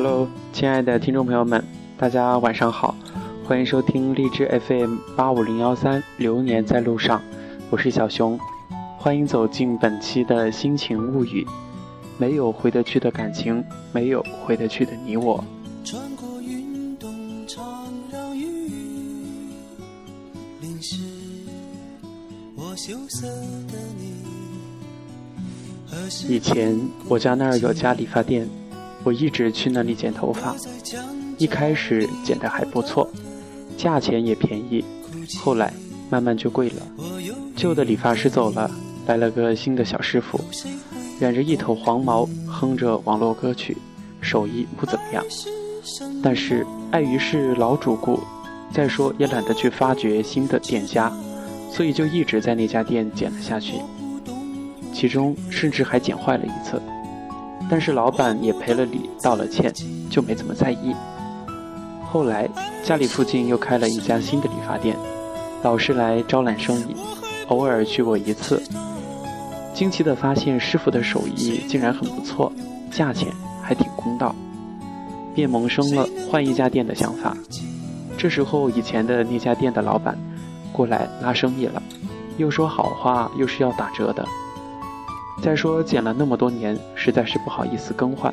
Hello，亲爱的听众朋友们，大家晚上好，欢迎收听荔枝 FM 八五零幺三《流年在路上》，我是小熊，欢迎走进本期的心情物语。没有回得去的感情，没有回得去的你我。以前我家那儿有家理发店，我一直去那里剪头发。一开始剪得还不错，价钱也便宜，后来慢慢就贵了。旧的理发师走了，来了个新的小师傅，染着一头黄毛，哼着网络歌曲，手艺不怎么样。但是碍于是老主顾，再说也懒得去发掘新的店家。所以就一直在那家店剪了下去，其中甚至还剪坏了一次，但是老板也赔了礼道了歉，就没怎么在意。后来家里附近又开了一家新的理发店，老是来招揽生意，偶尔去过一次，惊奇的发现师傅的手艺竟然很不错，价钱还挺公道，便萌生了换一家店的想法。这时候以前的那家店的老板。过来拉生意了，又说好话，又是要打折的。再说剪了那么多年，实在是不好意思更换，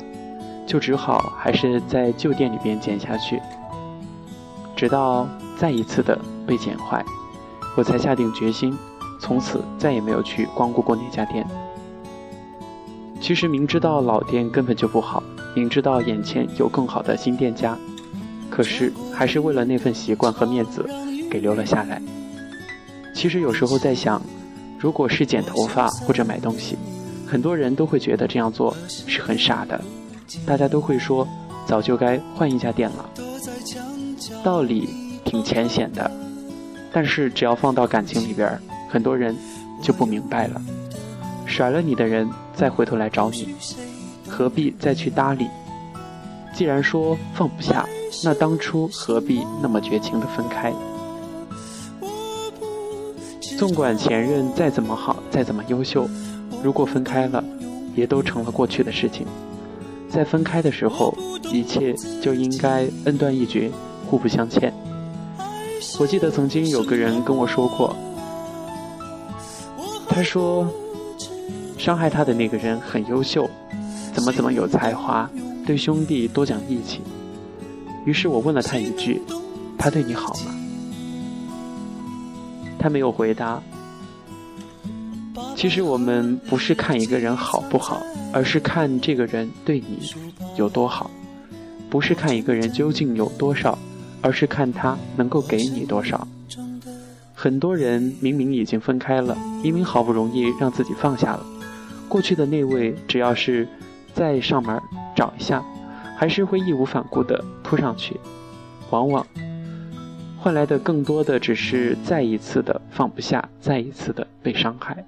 就只好还是在旧店里边剪下去。直到再一次的被剪坏，我才下定决心，从此再也没有去光顾过那家店。其实明知道老店根本就不好，明知道眼前有更好的新店家，可是还是为了那份习惯和面子，给留了下来。其实有时候在想，如果是剪头发或者买东西，很多人都会觉得这样做是很傻的，大家都会说早就该换一家店了。道理挺浅显的，但是只要放到感情里边，很多人就不明白了。甩了你的人再回头来找你，何必再去搭理？既然说放不下，那当初何必那么绝情的分开？纵管前任再怎么好，再怎么优秀，如果分开了，也都成了过去的事情。在分开的时候，一切就应该恩断义绝，互不相欠。我记得曾经有个人跟我说过，他说伤害他的那个人很优秀，怎么怎么有才华，对兄弟多讲义气。于是我问了他一句：“他对你好吗？”他没有回答。其实我们不是看一个人好不好，而是看这个人对你有多好；不是看一个人究竟有多少，而是看他能够给你多少。很多人明明已经分开了，明明好不容易让自己放下了，过去的那位，只要是再上门找一下，还是会义无反顾地扑上去，往往。换来的更多的只是再一次的放不下，再一次的被伤害。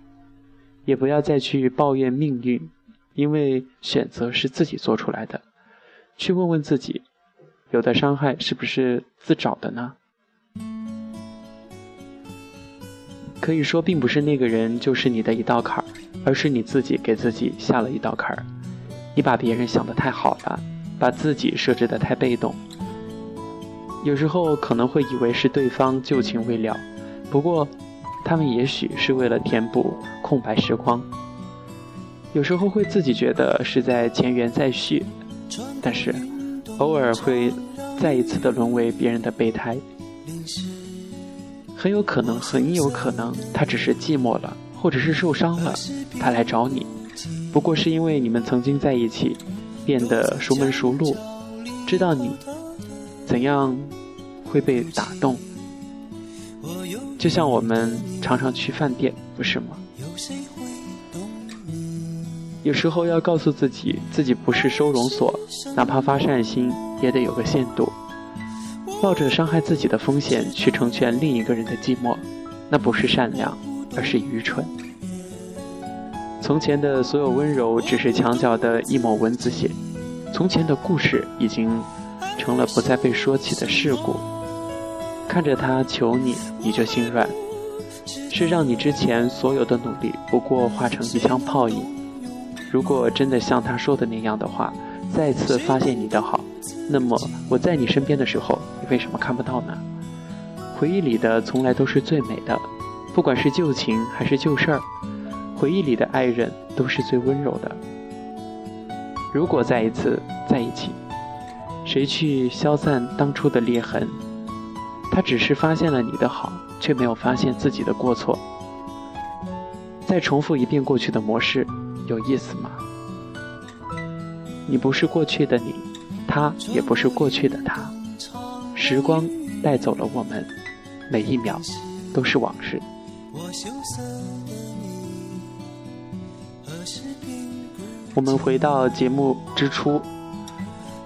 也不要再去抱怨命运，因为选择是自己做出来的。去问问自己，有的伤害是不是自找的呢？可以说，并不是那个人就是你的一道坎儿，而是你自己给自己下了一道坎儿。你把别人想的太好了，把自己设置的太被动。有时候可能会以为是对方旧情未了，不过，他们也许是为了填补空白时光。有时候会自己觉得是在前缘再续，但是，偶尔会再一次的沦为别人的备胎。很有可能，很有可能，他只是寂寞了，或者是受伤了，他来找你，不过是因为你们曾经在一起，变得熟门熟路，知道你。怎样会被打动？就像我们常常去饭店，不是吗？有时候要告诉自己，自己不是收容所，哪怕发善心也得有个限度。冒着伤害自己的风险去成全另一个人的寂寞，那不是善良，而是愚蠢。从前的所有温柔，只是墙角的一抹蚊子血。从前的故事已经。成了不再被说起的事故。看着他求你，你就心软，是让你之前所有的努力不过化成一腔泡影。如果真的像他说的那样的话，再次发现你的好，那么我在你身边的时候，你为什么看不到呢？回忆里的从来都是最美的，不管是旧情还是旧事儿，回忆里的爱人都是最温柔的。如果再一次在一起，谁去消散当初的裂痕？他只是发现了你的好，却没有发现自己的过错。再重复一遍过去的模式，有意思吗？你不是过去的你，他也不是过去的他。时光带走了我们，每一秒都是往事。我们回到节目之初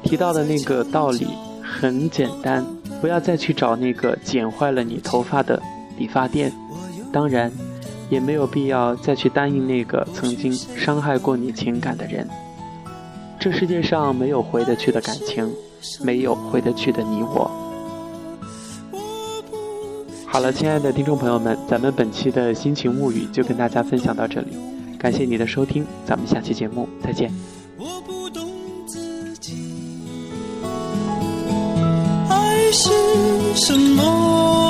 提到的那个道理，很简单。不要再去找那个剪坏了你头发的理发店，当然，也没有必要再去答应那个曾经伤害过你情感的人。这世界上没有回得去的感情，没有回得去的你我。好了，亲爱的听众朋友们，咱们本期的心情物语就跟大家分享到这里，感谢你的收听，咱们下期节目再见。是什么？